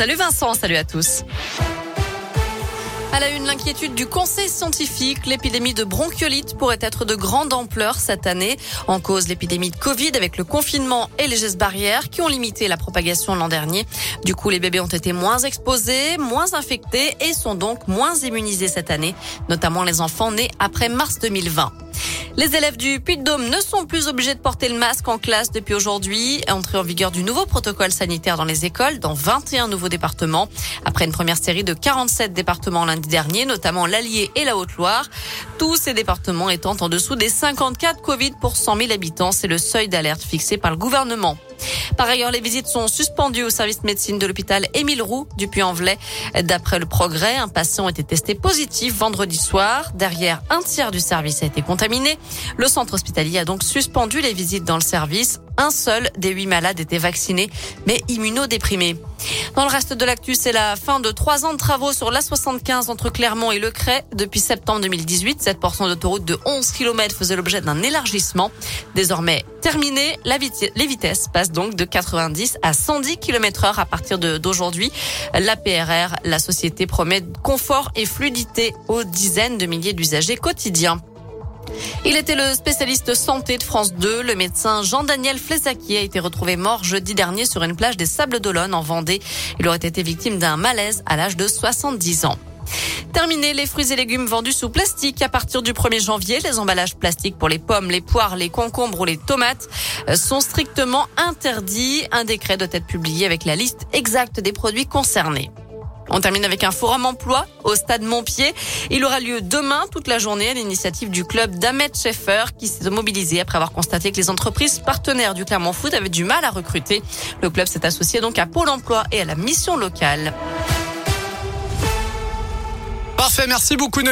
Salut Vincent, salut à tous. À la une, l'inquiétude du conseil scientifique, l'épidémie de bronchiolite pourrait être de grande ampleur cette année. En cause, l'épidémie de Covid avec le confinement et les gestes barrières qui ont limité la propagation l'an dernier. Du coup, les bébés ont été moins exposés, moins infectés et sont donc moins immunisés cette année, notamment les enfants nés après mars 2020. Les élèves du Puy-de-Dôme ne sont plus obligés de porter le masque en classe depuis aujourd'hui. Entrée en vigueur du nouveau protocole sanitaire dans les écoles dans 21 nouveaux départements. Après une première série de 47 départements lundi dernier, notamment l'Allier et la Haute-Loire. Tous ces départements étant en dessous des 54 Covid pour 100 000 habitants. C'est le seuil d'alerte fixé par le gouvernement. Par ailleurs, les visites sont suspendues au service de médecine de l'hôpital Émile Roux du Puy-en-Velay. D'après le progrès, un patient a été testé positif vendredi soir. Derrière, un tiers du service a été contaminé. Le centre hospitalier a donc suspendu les visites dans le service. Un seul des huit malades était vacciné, mais immunodéprimé. Dans le reste de l'actu, c'est la fin de trois ans de travaux sur l'A75 entre Clermont et Le Cray. Depuis septembre 2018, cette portion d'autoroute de 11 km faisait l'objet d'un élargissement. Désormais terminé, les vitesses passent donc de 90 à 110 km heure à partir d'aujourd'hui. La PRR, la société promet confort et fluidité aux dizaines de milliers d'usagers quotidiens. Il était le spécialiste santé de France 2. Le médecin Jean-Daniel Flesaki a été retrouvé mort jeudi dernier sur une plage des Sables d'Olonne en Vendée. Il aurait été victime d'un malaise à l'âge de 70 ans. Terminé les fruits et légumes vendus sous plastique. À partir du 1er janvier, les emballages plastiques pour les pommes, les poires, les concombres ou les tomates euh, sont strictement interdits. Un décret doit être publié avec la liste exacte des produits concernés. On termine avec un forum emploi au stade Montpied. Il aura lieu demain toute la journée à l'initiative du club d'Ahmed Schaeffer qui s'est mobilisé après avoir constaté que les entreprises partenaires du Clermont Foot avaient du mal à recruter. Le club s'est associé donc à Pôle emploi et à la mission locale. Parfait, merci beaucoup.